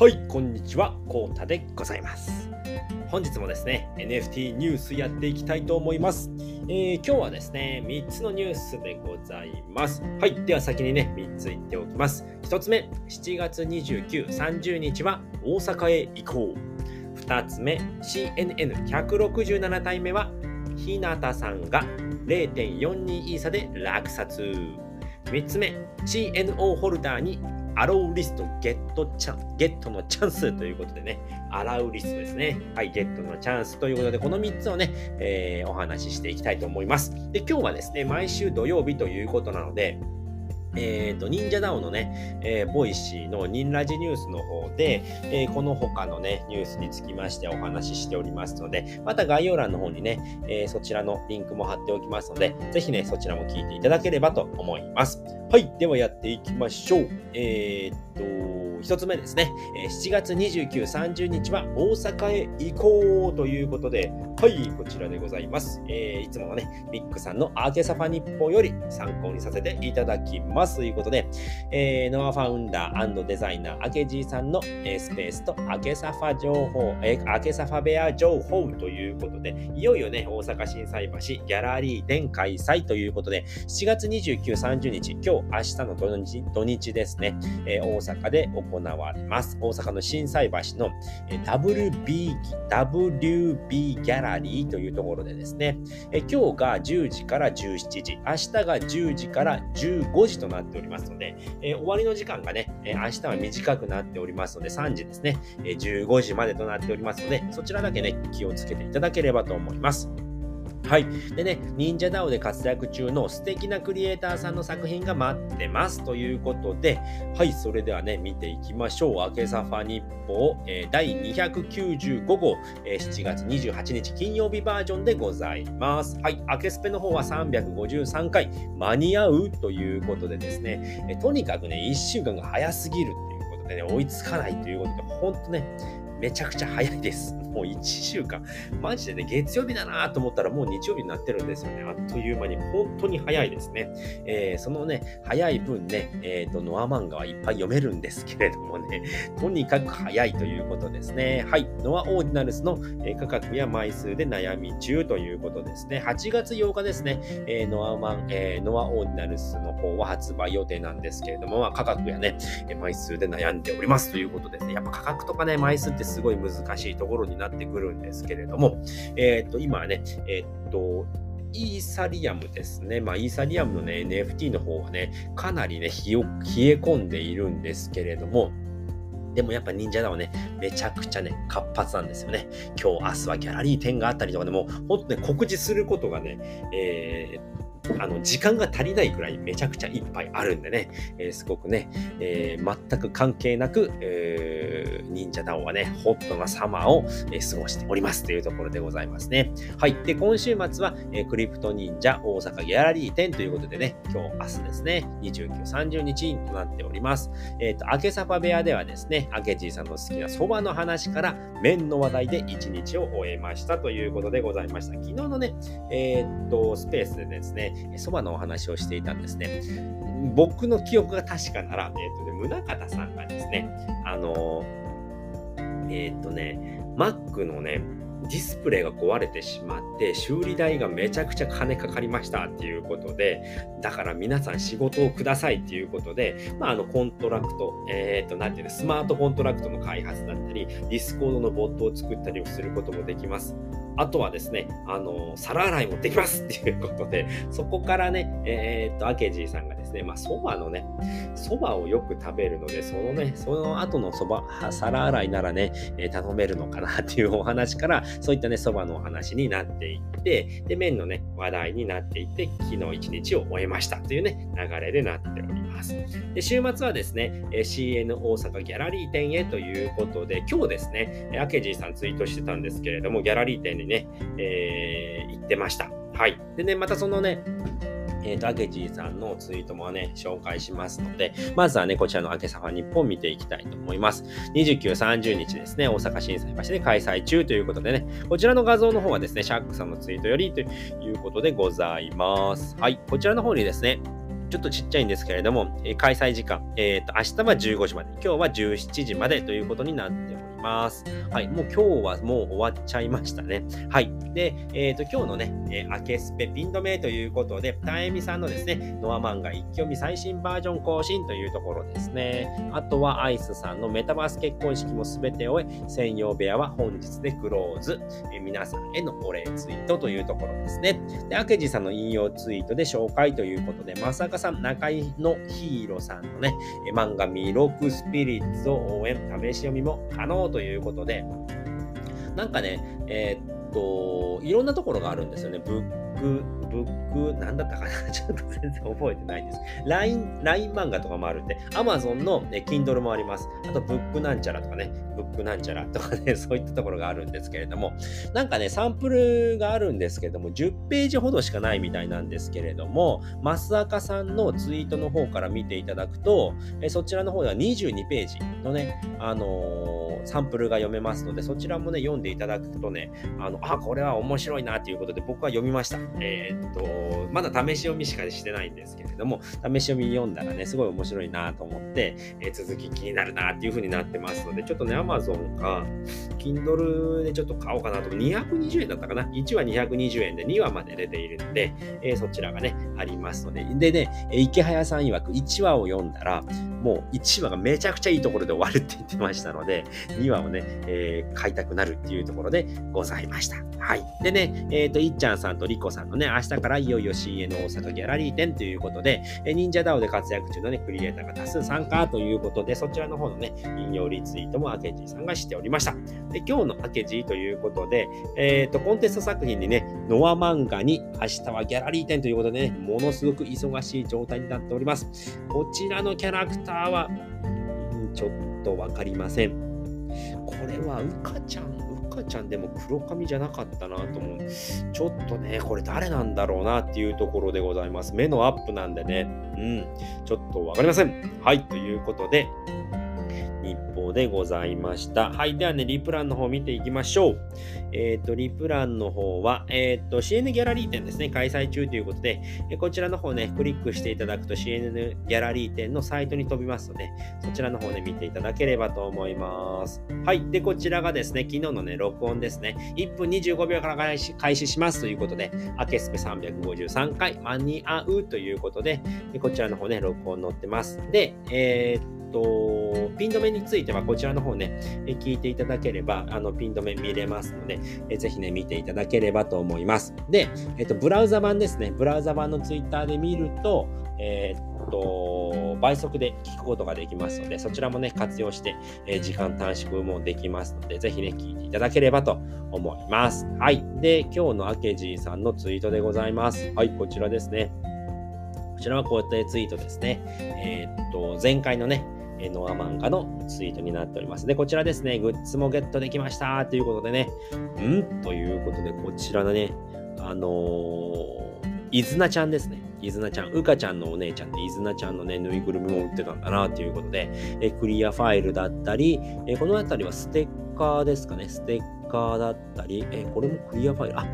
はい、こんにちは、コータでございます。本日もですね、NFT ニュースやっていきたいと思います。えー、今日はですね、3つのニュースでございます。はい、では先にね、3つ言っておきます。1つ目、7月29、30日は大阪へ行こう。2つ目、CNN167 体目は、日向さんが0.42イーサで落札。3つ目、CNO ホルダーにアローリストゲットチャン、ゲットのチャンスということでね、アラウリストですね。はい、ゲットのチャンスということで、この3つをね、えー、お話ししていきたいと思います。で、今日はですね、毎週土曜日ということなので、えっ、ー、と、忍者ダオのね、えー、ボイシーのニンラジニュースの方で、えー、この他のね、ニュースにつきましてお話ししておりますので、また概要欄の方にね、えそちらのリンクも貼っておきますので、ぜひね、そちらも聞いていただければと思います。はい、ではやっていきましょう。えっと、1つ目ですね、7月29、30日は大阪へ行こうということで、はい、こちらでございます。えー、いつものね、ミックさんのアーケサファ日報より参考にさせていただきますということで、えー、ノアファウンダーデザイナー、アケジーさんの、スペースとアケサファ情報、えー、アケサファベア情報ということで、いよいよね、大阪心斎橋ギャラリー展開催ということで、7月29、30日、今日、明日の土日土日ですね、えー、大阪で行われます。大阪の心斎橋のえ WB, WB ギャラリーというところでですね、え今日が10時から17時、明日が10時から15時となっておりますので、え終わりの時間がね、え明日は短くなっておりますので、3時ですね、え15時までとなっておりますので、そちらだけね、気をつけていただければと思います。はい。でね、忍者 DAO で活躍中の素敵なクリエイターさんの作品が待ってますということで、はい、それではね、見ていきましょう。明けサファ日報、えー、第295号、えー、7月28日金曜日バージョンでございます。はい、明けスペの方は353回間に合うということでですね、えー、とにかくね、1週間が早すぎるっていうことでね、追いつかないということで、ほんとね、めちゃくちゃ早いです。もう1週間。マジでね、月曜日だなと思ったらもう日曜日になってるんですよね。あっという間に。本当に早いですね。えー、そのね、早い分ね、えっ、ー、と、ノア漫画はいっぱい読めるんですけれどもね、とにかく早いということですね。はい。ノアオーディナルスの、え価格や枚数で悩み中ということですね。8月8日ですね、えー、ノアマン、えー、ノアオーディナルスの方は発売予定なんですけれども、まあ、価格やね、枚数で悩んでおりますということですね。やっぱ価格とかね、枚数ってすごい難しいところになってくるんですけれども、えっ、と、今ね、えっ、と、イーサリアムですね。まあ、イーサリアムのね、NFT の方はね、かなりね、冷え込んでいるんですけれども、でもやっぱ忍者だはね、めちゃくちゃね、活発なんですよね。今日、明日はギャラリー展があったりとかでも、ほんとね、告知することがね、えー、あの、時間が足りないくらいめちゃくちゃいっぱいあるんでね、えー、すごくね、えー、全く関係なく、えー、忍者ダウンはね、ホットなサマーを、えー、過ごしておりますというところでございますね。はい。で、今週末は、えー、クリプト忍者大阪ギャラリー展ということでね、今日、明日ですね、29、30日となっております。えっ、と、明けサパ部屋ではですね、明けじいさんの好きな蕎麦の話から麺の話題で1日を終えましたということでございました。昨日のね、えー、っと、スペースでですね、そばのお話をしていたんですね。僕の記憶が確かなら、えっ、とね、宗像さんがですね、あのえっ、とね、Mac のね、ディスプレイが壊れてしまって修理代がめちゃくちゃ金かかりましたっていうことでだから皆さん仕事をくださいっていうことで、まあ、あのコントラクト、えっ、ー、と、なんていうの、スマートコントラクトの開発だったり、ディスコードのボットを作ったりをすることもできます。あとはですね、あの、皿洗いもできますっていうことで、そこからね、えー、っと、アケジーさんがですね、まあ、蕎麦のね、蕎麦をよく食べるので、そのね、その後の蕎麦、皿洗いならね、えー、頼めるのかなっていうお話から、そういったね、蕎麦のお話になっていって、で、麺のね、話題になっていって、昨日一日を終えましたというね、流れでなっております。で、週末はですね、えー CN 大阪ギャラリー店へということで、今日ですね、アケジーさんツイートしてたんですけれども、ギャラリー店にね、えー、行ってました。はい。でね、またそのね、えっ、ー、と、アケジーさんのツイートもね、紹介しますので、まずはね、こちらのアケサファ日本見ていきたいと思います。29、30日ですね、大阪震災橋で開催中ということでね、こちらの画像の方はですね、シャックさんのツイートよりということでございます。はい、こちらの方にですね、ちょっとちっちゃいんですけれども、え、開催時間、えっ、ー、と、明日は15時まで、今日は17時までということになっております。はい、もう今日はもう終わっちゃいましたね。はい。で、えっ、ー、と、今日のね、えー、アケスペピン止めということで、タエミさんのですね、ノア漫画一挙見最新バージョン更新というところですね。あとはアイスさんのメタバース結婚式も全て終え、専用部屋は本日でクローズ。えー、皆さんへのお礼ツイートというところですね。で、明治さんの引用ツイートで紹介ということで、まさかさん、中井のヒーローさんのね、漫画ミロクスピリッツを応援、試し読みも可能ということで、なんかね、えー、っと、いろんなところがあるんですよね。ブック、ブック、なんだったかな？ちょっと全然覚えてないです。LINE、LINE 漫画とかもあるんで、Amazon の、ね、Kindle もあります。あと、ブックなんちゃらとかね、ブックなんちゃらとかね、そういったところがあるんですけれども、なんかね、サンプルがあるんですけれども、10ページほどしかないみたいなんですけれども、増赤さんのツイートの方から見ていただくと、えそちらの方では22ページのね、あのー、サンプルが読めますので、そちらもね、読んでいただくとね、あの、あ、これは面白いなということで、僕は読みました。えー、っと、まだ試し読みしかしてないんですけれども、試し読み読んだらね、すごい面白いなと思って、えー、続き気になるなっていう風になってますので、ちょっとね、Amazon か、Kindle でちょっと買おうかなと。220円だったかな ?1 話220円で2話まで出ているので、えー、そちらがね、ありますので。でね、池早さん曰く1話を読んだら、もう1話がめちゃくちゃいいところで終わるって言ってましたので、2話をね、えー、買いたくなるっていうところでございました。はい。でね、えっ、ー、と、いっちゃんさんとりこさんのね、明日からいよいよ CN 大阪ギャラリー展ということで、え忍者 DAO で活躍中のね、クリエイターが多数参加ということで、そちらの方のね、引用リツイートもアケジーさんがしておりました。で、今日のアケジーということで、えっ、と、コンテスト作品にね、ノア漫画に明日はギャラリー展ということでね、ものすごく忙しい状態になっております。こちらのキャラクターは、ちょっとわかりません。これはうかちゃん、うかちゃんでも黒髪じゃなかったなと思う。ちょっとね、これ誰なんだろうなっていうところでございます。目のアップなんでね、うん、ちょっと分かりません。はい、ということで、日報でございました。はい。ではね、リプランの方見ていきましょう。えっ、ー、と、リプランの方は、えっ、ー、と、CN ギャラリー展ですね、開催中ということで、えこちらの方ね、クリックしていただくと CN ギャラリー展のサイトに飛びますので、そちらの方ね、見ていただければと思います。はい。で、こちらがですね、昨日のね、録音ですね、1分25秒から開始開始しますということで、アケスペ353回間に合うということで、こちらの方ね、録音載ってます。で、えー、と、ピン止めについてはこちらの方ね、え聞いていただければ、あの、ピン止め見れますので、えぜひね、見ていただければと思います。で、えっと、ブラウザ版ですね。ブラウザ版のツイッターで見ると、えー、っと、倍速で聞くことができますので、そちらもね、活用して、え、時間短縮もできますので、ぜひね、聞いていただければと思います。はい。で、今日のアケジーさんのツイートでございます。はい、こちらですね。こちらはこうやってツイートですね。えー、っと、前回のね、ノア漫画のツイートになっております。で、こちらですね、グッズもゲットできました。ということでね、ん？ということで、こちらのね、あのー、いずなちゃんですね。いずなちゃん、うかちゃんのお姉ちゃんで、いずなちゃんのね、ぬいぐるみも売ってたんだな。ということで、えクリアファイルだったり、えこの辺りはステッカーですかね、ステッカーだったり、えこれもクリアファイル、あ、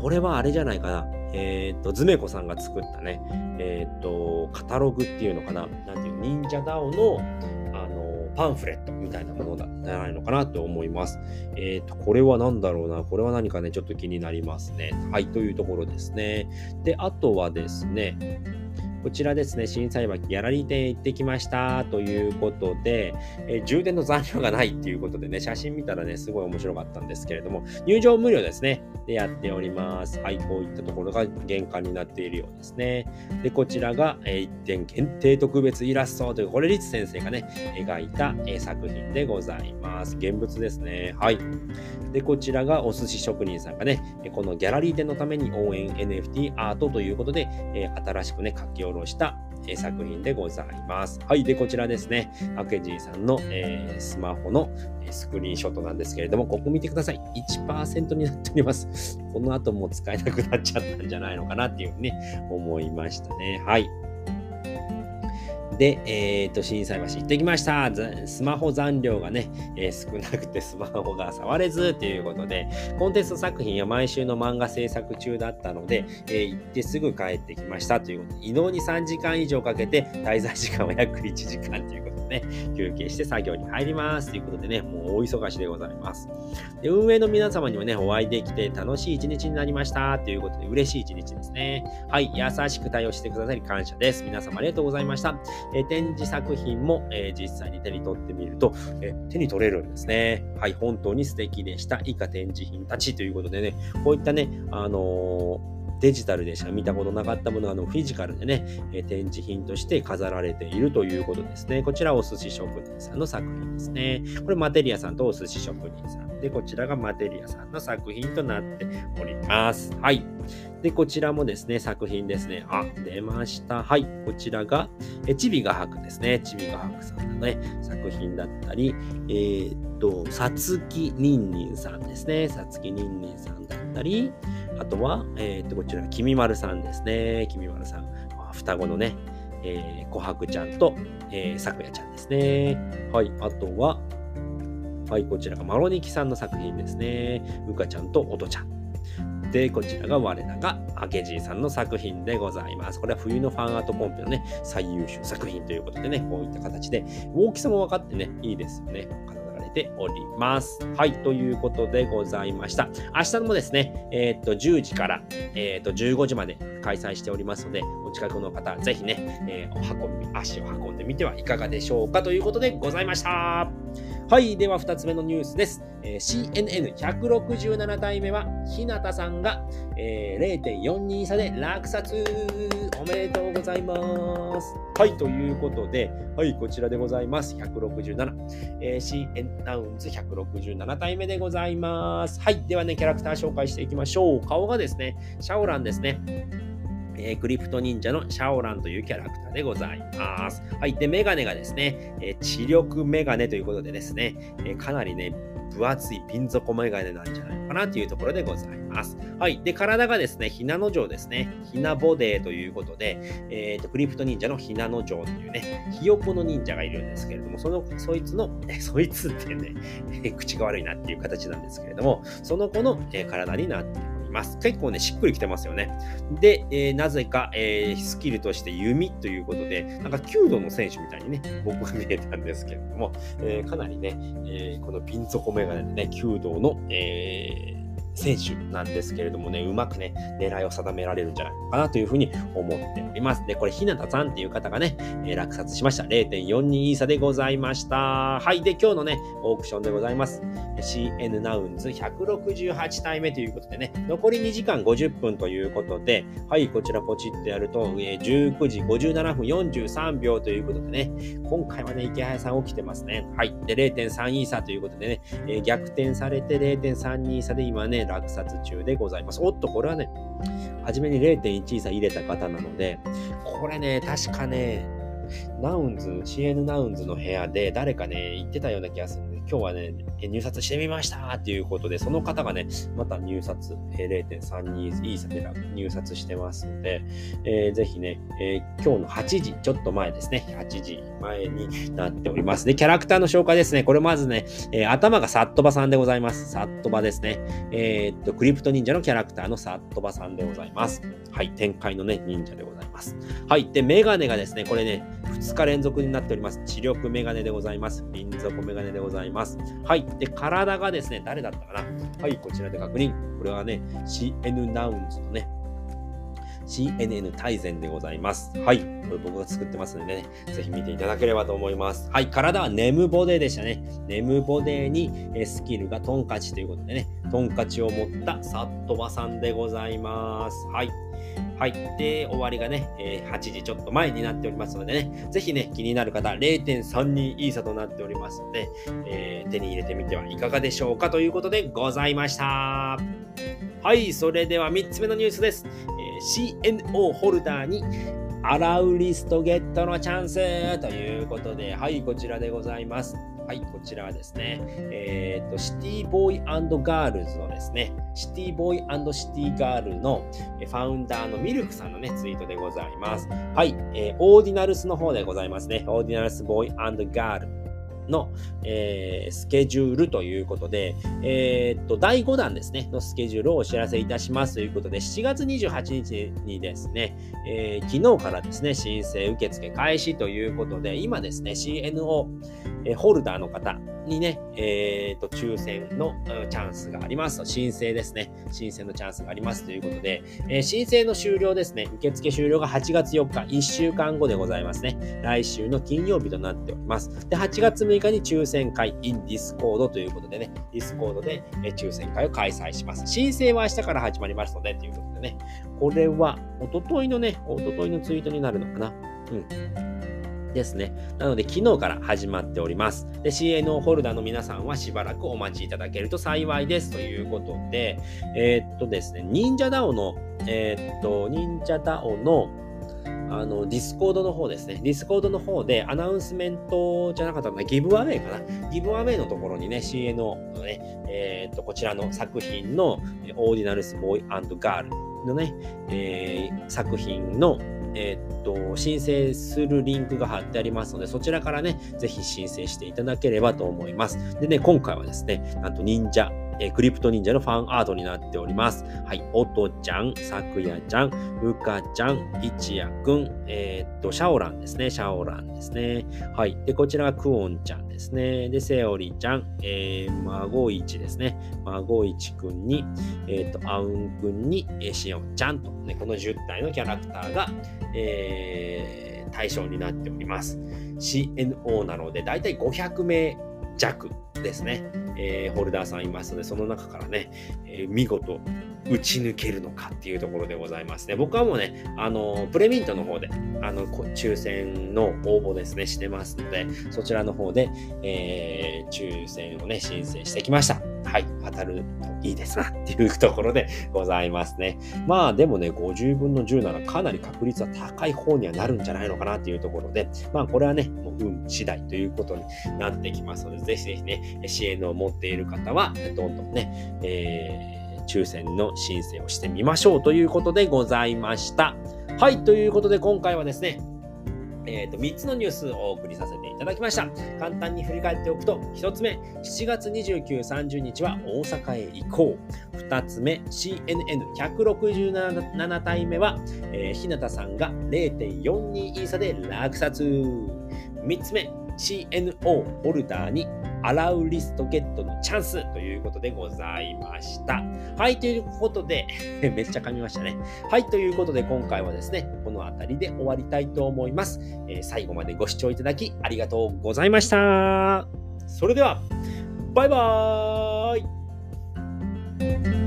これはあれじゃないかな。えっ、と、ズメコさんが作ったね、えっ、と、カタログっていうのかな。なんていう、忍者ダオの、あの、パンフレットみたいなものだじゃないのかなと思います。えっ、と、これは何だろうな。これは何かね、ちょっと気になりますね。はい、というところですね。で、あとはですね、こちらですね、震災巻ギャラリー店へ行ってきましたということで、えー、充電の残量がないっていうことでね、写真見たらね、すごい面白かったんですけれども、入場無料ですね。で、やっております。はい、こういったところが玄関になっているようですね。で、こちらが、えー、1点限定特別イラストという、これ、リツ先生がね、描いた、えー、作品でございます。現物ですね。はい。で、こちらがお寿司職人さんがね、このギャラリー店のために応援 NFT アートということで、えー、新しくね、書き下ろした作品でございます。はい。で、こちらですね。アケジーさんの、えー、スマホのスクリーンショットなんですけれども、ここ見てください。1%になっております。この後もう使えなくなっちゃったんじゃないのかなっていうふうに、ね、思いましたね。はい。で、えっ、と、震災橋行ってきました。スマホ残量がね、えー、少なくてスマホが触れずということで、コンテスト作品は毎週の漫画制作中だったので、えー、行ってすぐ帰ってきましたということで、移動に3時間以上かけて、滞在時間は約1時間ということでね、休憩して作業に入りますということでね、もう大忙しでございます。で運営の皆様にもね、お会いできて楽しい一日になりましたということで、嬉しい一日ですね。はい、優しく対応してくださり感謝です。皆様ありがとうございました。え、展示作品も、え、実際に手に取ってみると、え、手に取れるんですね。はい、本当に素敵でした。以下展示品たちということでね、こういったね、あのデジタルでしか見たことなかったものがあのフィジカルでね、え展示品として飾られているということですね。こちらお寿司職人さんの作品ですね。これマテリアさんとお寿司職人さんで、こちらがマテリアさんの作品となっております。はい。で、こちらもですね、作品ですね。あ、出ました。はい。こちらが、えちびがはくですね。ちびがはくさんのね、作品だったり、えー、っと、さつきにんにんさんですね。さつきにんにんさんだったり、あとは、えー、っと、こちら、きみまるさんですね。きみまるさん。双子のね、えー、琥珀ちゃんと、えー、さくやちゃんですね。はい。あとは、はい、こちらがマロニキさんの作品ですね。うかちゃんとおとちゃん。で、こちらが我らがアケジーさんの作品でございます。これは冬のファンアートコンペのね、最優秀作品ということでね、こういった形で、大きさも分かってね、いいですよね。ております。はい、ということでございました。明日もですね、えー、っと、10時から、えー、っと、15時まで開催しておりますので、お近くの方、ぜひね、えー、お運び、足を運んでみてはいかがでしょうかということでございました。はい、では2つ目のニュースです。えー、CNN167 体目は、日向さんが、えー、0.42差で落札おめでとうございます。はい、ということで、はい、こちらでございます。167。えー、CN ナウンズ167体目でございます。はい、ではね、キャラクター紹介していきましょう。顔がですね、シャオランですね。えー、クリプト忍者のシャオランというキャラクターでございます。はい。で、メガネがですね、えー、知力メガネということでですね、えー、かなりね、分厚いピン底メガネなんじゃないかなというところでございます。はい。で、体がですね、ひなの城ですね。ひなボデーということで、えっ、ー、と、クリプト忍者のひなの城というね、ひよこの忍者がいるんですけれども、その、そいつの、えそいつってね、口が悪いなっていう形なんですけれども、その子の、え体になっています。結構ね、しっくりきてますよね。で、えー、なぜか、えー、スキルとして弓ということで、なんか弓道の選手みたいにね、僕は見えたんですけれども、えー、かなりね、えこのピン底メガネでね、弓道の、え選手なんですけれどもね、うまくね、狙いを定められるんじゃないかなというふうに思っております。で、これ、ひなたさんっていう方がね、えー、落札しました。0.42イーサでございました。はい。で、今日のね、オークションでございます。CN ナウンズ168体目ということでね、残り2時間50分ということで、はい、こちらポチってやると、えー、19時57分43秒ということでね、今回はね、池早さん起きてますね。はい。で、0.3イーサということでね、えー、逆転されて0.32イーサで今ね、落札中でございます。おっと、これはね、初めに0.1差入れた方なので、これね、確かね、ナウンズ、CN ナウンズの部屋で誰かね、言ってたような気がする、今日はね、入札してみましたっていうことで、その方がね、また入札、0.32イーサで入札してますので、えー、ぜひね、えー、今日の8時、ちょっと前ですね、8時前になっております。で、キャラクターの紹介ですね。これまずね、えー、頭がサットバさんでございます。サットバですね。えー、っと、クリプト忍者のキャラクターのサットバさんでございます。はい、展開のね、忍者でございます。はい、で、メガネがですね、これね、2日連続になっております。知力メガネでございます。ピン底メガネでございます。はい。で、体がですね、誰だったかな？はい、こちらで確認。これはね、CN ナウンズのね、CNN 大全でございます。はい。これ僕が作ってますのでね、ぜひ見ていただければと思います。はい。体はネムボデーでしたね。ネムボデーにスキルがトンカチということでね、トンカチを持ったサットバさんでございます。はい。はい。で、終わりがね、えー、8時ちょっと前になっておりますのでね、ぜひね、気になる方、0.32イーサとなっておりますので、えー、手に入れてみてはいかがでしょうかということでございました。はい、それでは3つ目のニュースです。えー、CNO ホルダーにアラウリストゲットのチャンスということで、はい、こちらでございます。はい、こちらはですね、えっ、ー、と、シティボーイガールズのですね、シティボーイシティガールのファウンダーのミルクさんのね、ツイートでございます。はい、えー、オーディナルスの方でございますね。オーディナルスボーイガール。の、えー、スケジュールということで、えー、っと、第5弾ですね、のスケジュールをお知らせいたします。ということで、7月28日にですね、えー、昨日からですね、申請受付開始ということで、今ですね、CNO、えホルダーの方にね、えー、と、抽選のチャンスがあります、申請ですね。申請のチャンスがありますということで、えー、申請の終了ですね。受付終了が8月4日、1週間後でございますね。来週の金曜日となっております。で、8月6日に抽選会 in Discord ということでね、Discord で抽選会を開催します。申請は明日から始まりますので、ということでね、これは、おとといのね、おとといのツイートになるのかな。うん。ですね。なので、昨日から始まっております。で、CNO ホルダーの皆さんはしばらくお待ちいただけると幸いですということで、えー、っとですね、忍者ダオの、えー、っと、忍者ダオの、あの、ディスコードの方ですね。ディスコードの方でアナウンスメントじゃなかったのね、ギブアウェイかな。ギブアウェイのところにね、CNO のね、えー、っと、こちらの作品のオーディナルスボーイガールのね、えー、作品のえー、っと、申請するリンクが貼ってありますので、そちらからね、ぜひ申請していただければと思います。でね、今回はですね、なんと忍者、えー、クリプト忍者のファンアートになっております。はい、おとちゃん、さくやちゃん、うかちゃん、いちやくん、えー、っと、シャオランですね、シャオランですね。はい、で、こちらがクオンちゃんですね。で、セオリちゃん、えー、孫一ですね。孫一くんに、えっ、と、アウンくんに、えー、シオンちゃんと、ね、この10体のキャラクターが、えー、対象になっております。CNO なので、だいたい500名弱ですね、えー、ホルダーさんいますので、その中からね、えー、見事打ち抜けるのかっていうところでございますね。僕はもうね、あの、プレミントの方で、あの、抽選の応募ですね、してますので、そちらの方で、えー、抽選をね、申請してきました。はい、当たるといいですなっていうところでございますね。まあでもね、50分の10ならかなり確率は高い方にはなるんじゃないのかなっていうところで、まあこれはね、もう運次第ということになってきますので、ぜひぜひね、支援を持っている方は、どんどんね、えー抽選の申請をしてみましょうということでございました。はい、ということで今回はですね、えー、と3つのニュースをお送りさせてただきました。簡単に振り返っておくと、1つ目、7月29、30日は大阪へ行こう。2つ目、CNN167 体目は、えー、日向さんが0.42イーサで落札。3つ目、CNO ホルダーにアラウリストゲットのチャンスということでございました。はい、ということで めっちゃ噛みましたね。はい、ということで今回はですね、この辺りで終わりたいと思います。えー、最後までご視聴いただきありがとうございました。それでは、バイバーイ